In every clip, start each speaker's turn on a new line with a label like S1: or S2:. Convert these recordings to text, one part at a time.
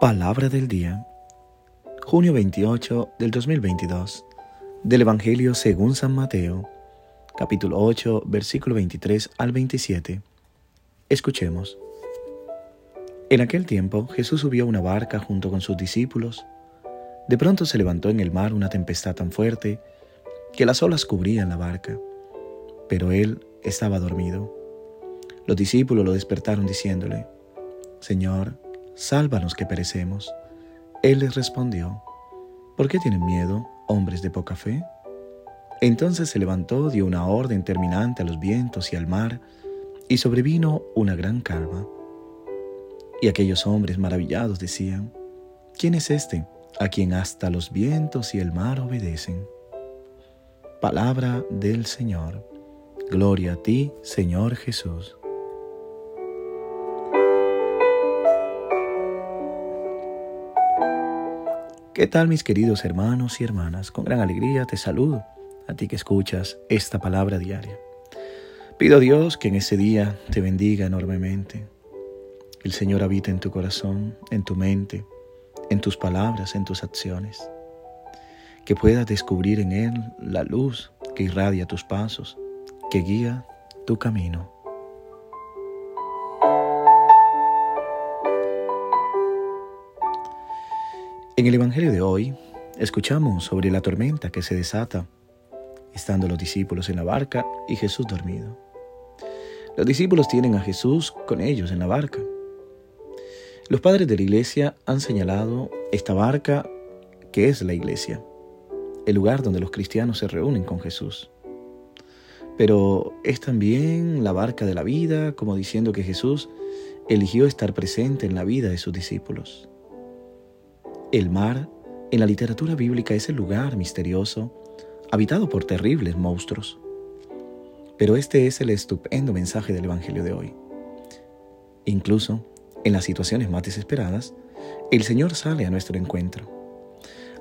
S1: Palabra del día. Junio 28 del 2022. Del Evangelio según San Mateo, capítulo 8, versículo 23 al 27. Escuchemos. En aquel tiempo Jesús subió a una barca junto con sus discípulos. De pronto se levantó en el mar una tempestad tan fuerte que las olas cubrían la barca, pero él estaba dormido. Los discípulos lo despertaron diciéndole, Señor, sálvanos que perecemos. Él les respondió, ¿por qué tienen miedo, hombres de poca fe? Entonces se levantó, dio una orden terminante a los vientos y al mar, y sobrevino una gran calma. Y aquellos hombres maravillados decían, ¿quién es este a quien hasta los vientos y el mar obedecen? Palabra del Señor. Gloria a ti, Señor Jesús. ¿Qué tal mis queridos hermanos y hermanas? Con gran alegría te saludo a ti que escuchas esta palabra diaria. Pido a Dios que en ese día te bendiga enormemente. El Señor habita en tu corazón, en tu mente, en tus palabras, en tus acciones. Que puedas descubrir en Él la luz que irradia tus pasos, que guía tu camino. En el Evangelio de hoy escuchamos sobre la tormenta que se desata, estando los discípulos en la barca y Jesús dormido. Los discípulos tienen a Jesús con ellos en la barca. Los padres de la iglesia han señalado esta barca que es la iglesia, el lugar donde los cristianos se reúnen con Jesús. Pero es también la barca de la vida, como diciendo que Jesús eligió estar presente en la vida de sus discípulos. El mar, en la literatura bíblica, es el lugar misterioso, habitado por terribles monstruos. Pero este es el estupendo mensaje del Evangelio de hoy. Incluso, en las situaciones más desesperadas, el Señor sale a nuestro encuentro.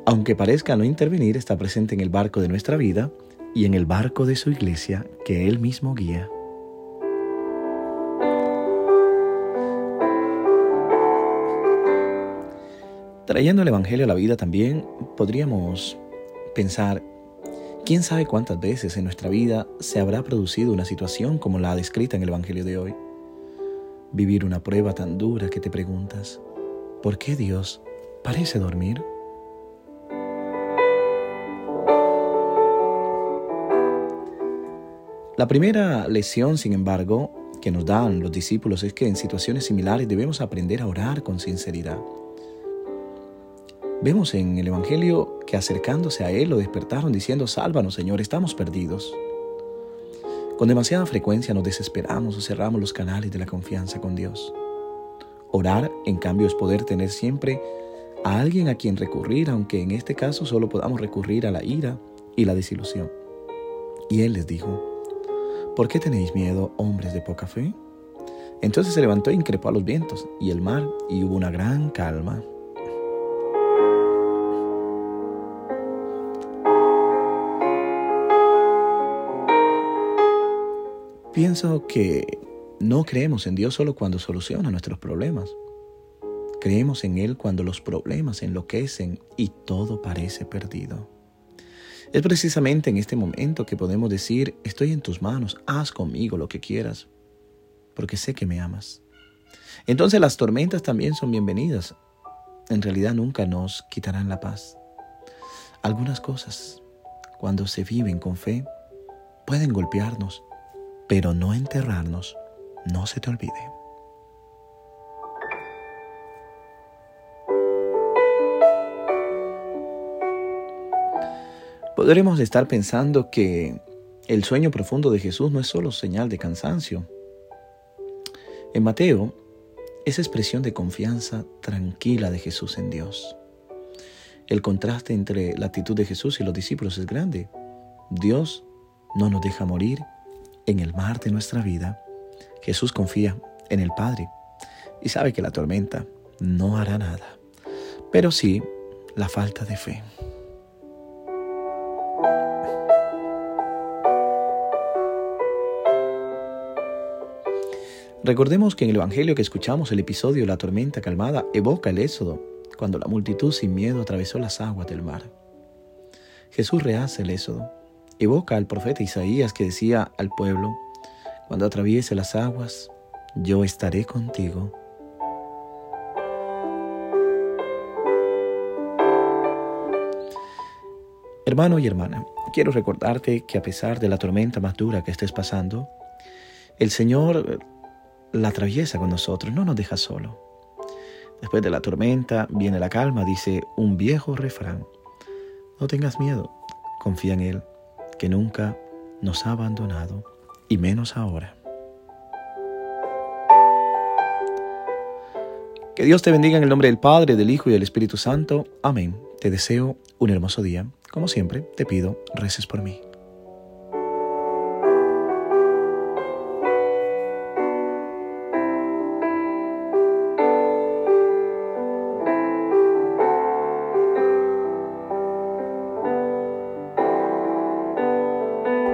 S1: Aunque parezca no intervenir, está presente en el barco de nuestra vida y en el barco de su iglesia que Él mismo guía. Trayendo el Evangelio a la vida también podríamos pensar, ¿quién sabe cuántas veces en nuestra vida se habrá producido una situación como la descrita en el Evangelio de hoy? Vivir una prueba tan dura que te preguntas, ¿por qué Dios parece dormir? La primera lección, sin embargo, que nos dan los discípulos es que en situaciones similares debemos aprender a orar con sinceridad. Vemos en el Evangelio que acercándose a Él lo despertaron diciendo, Sálvanos Señor, estamos perdidos. Con demasiada frecuencia nos desesperamos o cerramos los canales de la confianza con Dios. Orar, en cambio, es poder tener siempre a alguien a quien recurrir, aunque en este caso solo podamos recurrir a la ira y la desilusión. Y Él les dijo, ¿por qué tenéis miedo, hombres de poca fe? Entonces se levantó e increpó a los vientos y el mar, y hubo una gran calma. Pienso que no creemos en Dios solo cuando soluciona nuestros problemas. Creemos en Él cuando los problemas enloquecen y todo parece perdido. Es precisamente en este momento que podemos decir, estoy en tus manos, haz conmigo lo que quieras, porque sé que me amas. Entonces las tormentas también son bienvenidas. En realidad nunca nos quitarán la paz. Algunas cosas, cuando se viven con fe, pueden golpearnos, pero no enterrarnos, no se te olvide. Podremos estar pensando que el sueño profundo de Jesús no es solo señal de cansancio. En Mateo, es expresión de confianza tranquila de Jesús en Dios. El contraste entre la actitud de Jesús y los discípulos es grande. Dios no nos deja morir en el mar de nuestra vida, Jesús confía en el Padre y sabe que la tormenta no hará nada, pero sí la falta de fe. Recordemos que en el Evangelio que escuchamos el episodio La tormenta calmada evoca el éxodo, cuando la multitud sin miedo atravesó las aguas del mar. Jesús rehace el éxodo, evoca al profeta Isaías que decía al pueblo, cuando atraviese las aguas, yo estaré contigo. Hermano y hermana, quiero recordarte que a pesar de la tormenta más dura que estés pasando, el Señor la atraviesa con nosotros, no nos deja solo. Después de la tormenta viene la calma, dice un viejo refrán. No tengas miedo, confía en Él, que nunca nos ha abandonado, y menos ahora. Que Dios te bendiga en el nombre del Padre, del Hijo y del Espíritu Santo. Amén. Te deseo un hermoso día. Como siempre, te pido, reces por mí.